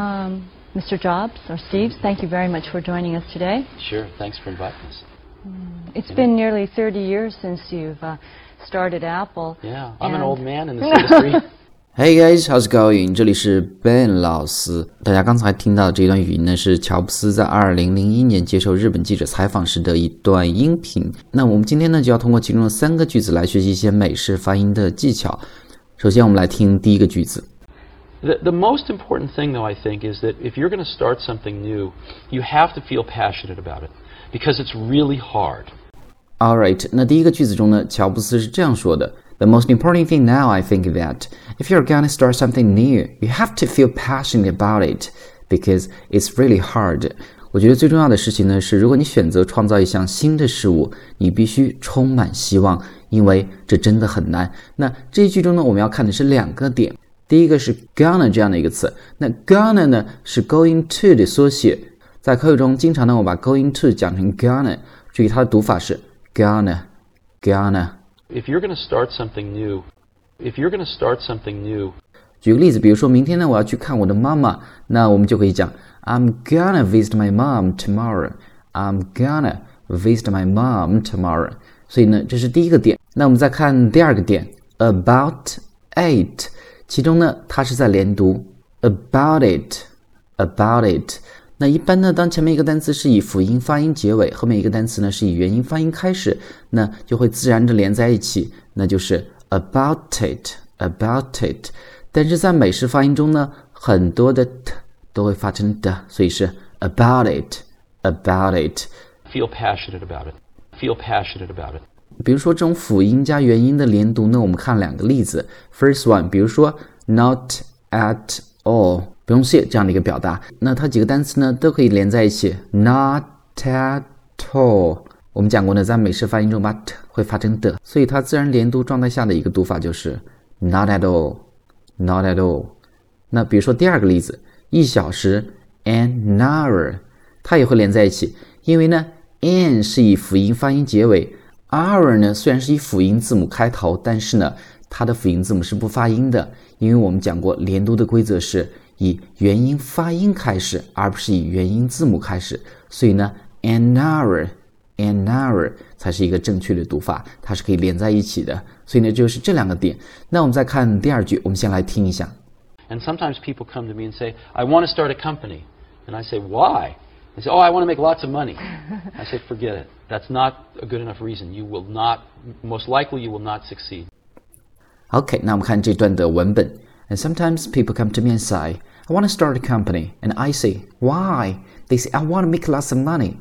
Um, Mr. Jobs or Steve, thank you very much for joining us today. Sure. Thanks for inviting us. It's been nearly 30 years since you've uh, started Apple. Yeah, I'm an old man in this industry. Hey guys, how's it going？这里是 Ben 老师。大家刚才听到的这段语音呢，是乔布斯在二零零一年接受日本记者采访时的一段音频。那我们今天呢，就要通过其中的三个句子来学习一些美式发音的技巧。首先，我们来听第一个句子。the, the most important thing, though, I think, is that if you're going to start something new, you have to feel passionate about it because it's really hard. All right，那第一个句子中呢，乔布斯是这样说的：The most important thing now, I think, that if you're gonna start something new, you have to feel passionate about it because it's really hard. 我觉得最重要的事情呢是，如果你选择创造一项新的事物，你必须充满希望，因为这真的很难。那这一句中呢，我们要看的是两个点。 第一个是 gonna 这样的一个词，那 gonna 呢是 going to 的缩写，在口语中经常呢我把 going to 讲成 gonna，注意它的读法是 gonna gonna。 If you're going to start something new, if you're going to start something new, 举个例子，比如说明天呢我要去看我的妈妈，那我们就可以讲 I'm gonna visit my mom tomorrow. I'm gonna visit my mom tomorrow. 所以呢，这是第一个点。那我们再看第二个点，about it， 其中呢它是在连读 about it，about it。那一般呢，当前面一个单词是以辅音发音结尾，后面一个单词呢是以元音发音开始，那就会自然的连在一起，那就是 about it，about it。但是在美式发音中呢，很多的 t 都会发成的，所以是 about it，about it。feel passionate about it. Feel passionate about it. 比如说这种辅音加元音的连读呢，我们看两个例子。First one，比如说 not at all，不用谢这样的一个表达，那它几个单词呢都可以连在一起，not at all。我们讲过呢，在美式发音中把 t 会发成的，所以它自然连读状态下的一个读法就是 not at all，not at all。那比如说第二个例子，一小时 an hour，它也会连在一起，因为呢 an 是以辅音发音结尾，hour 呢虽然是以辅音字母开头，但是呢它的辅音字母是不发音的，因为我们讲过连读的规则是以元音发音开始，而不是以元音字母开始，所以呢 an hour。an hour 才是一个正确的读法，它是可以连在一起的。所以呢，就是这两个点。那我们再看第二句，我们先来听一下。And sometimes people come to me and say, I want to start a company. And I say, why? They say, oh, I want to make lots of money. I say, forget it. That's not a good enough reason. You will not, most likely, you will not succeed. OK，那我们看这段的文本。And sometimes people come to me and say, I want to start a company. And I say, why? They say, I want to make lots of money.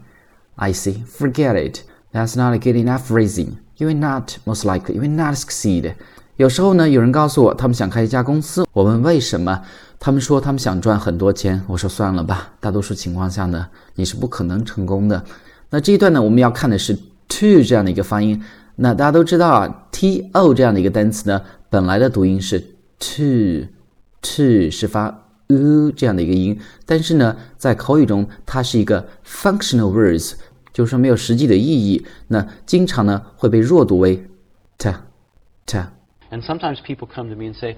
I say, forget it. That's not a good enough reason. You will not, most likely, you will not succeed. 有时候呢，有人告诉我他们想开一家公司，我问为什么，他们说他们想赚很多钱。我说算了吧，大多数情况下呢，你是不可能成功的。那这一段呢，我们要看的是 to 这样的一个发音。那大家都知道啊，t o 这样的一个单词呢，本来的读音是 to，to 是发 u 这样的一个音，但是呢，在口语中它是一个 functional words，就是说没有实际的意义。那经常呢会被弱读为 ta，ta。And sometimes people come to me and say,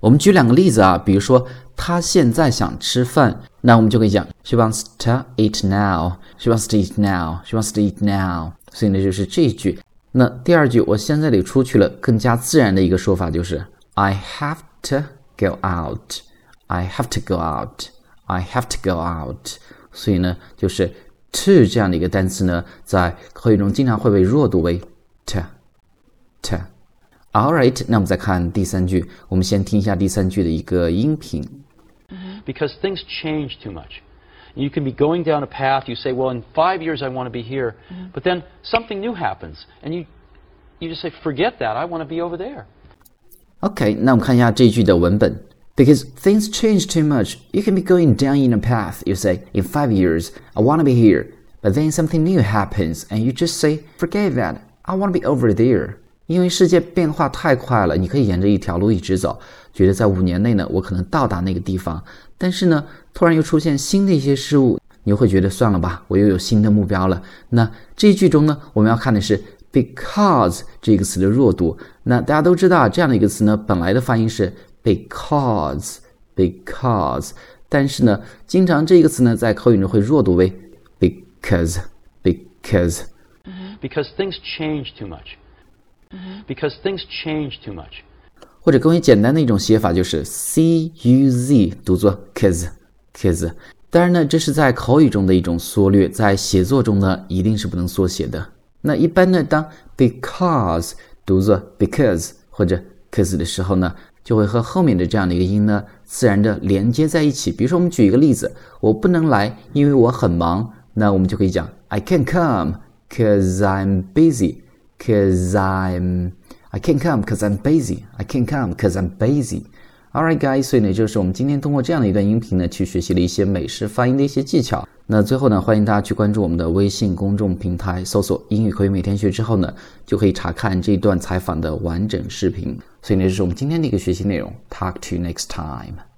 我们举两个例子啊，比如说他现在想吃饭，那我们就可以讲 She wants to eat now. She wants to eat now. She wants to eat now. 所以呢，就是这一句。那第二句，我现在得出去了，更加自然的一个说法就是 I have to go out. I have to go out. I have to go out. 所以呢，就是 to 这样的一个单词呢，在口语中经常会被弱读为 t t。 All right，那我们再看第三句。我们先听一下第三句的一个音频。 because things change too much. You can be going down a path, you say, well, in five years I want to be here, but then something new happens, and you, you just say, forget that, I want to be over there. OK，那我们看一下这一句的文本。Because things change too much, you can be going down in a path. You say, in five years, I want to be here. But then something new happens, and you just say, forget that, I want to be over there. 因为世界变化太快了，你可以沿着一条路一直走，觉得在五年内呢，我可能到达那个地方。但是呢，突然又出现新的一些事物，你又会觉得算了吧，我又有新的目标了。那这一句中呢，我们要看的是 because 这个词的弱读。那大家都知道，这样的一个词呢，本来的发音是 because，because。但是呢，经常这个词呢在口语中会弱读为 because because。Because things change too much. Because things change too much. 或者更为简单的一种写法就是 c u z 读作 cause cause。当然呢，这是在口语中的一种缩略，在写作中呢一定是不能缩写的。那一般呢，当 because 读作 because 或者 cause 的时候呢，就会和后面的这样的一个音呢自然的连接在一起。比如说，我们举一个例子，我不能来，因为我很忙。那我们就可以讲 I can't come cause I'm busy cause I'm I can't come Cause I'm busy. I can't come Cause I'm busy. Alright, guys，所以呢，就是我们今天通过这样的一段音频呢，去学习了一些美式发音的一些技巧。那最后呢，欢迎大家去关注我们的微信公众平台，搜索“英语口语每天学”之后呢，就可以查看这一段采访的完整视频。所以呢，这是我们今天的一个学习内容。Talk to you next time.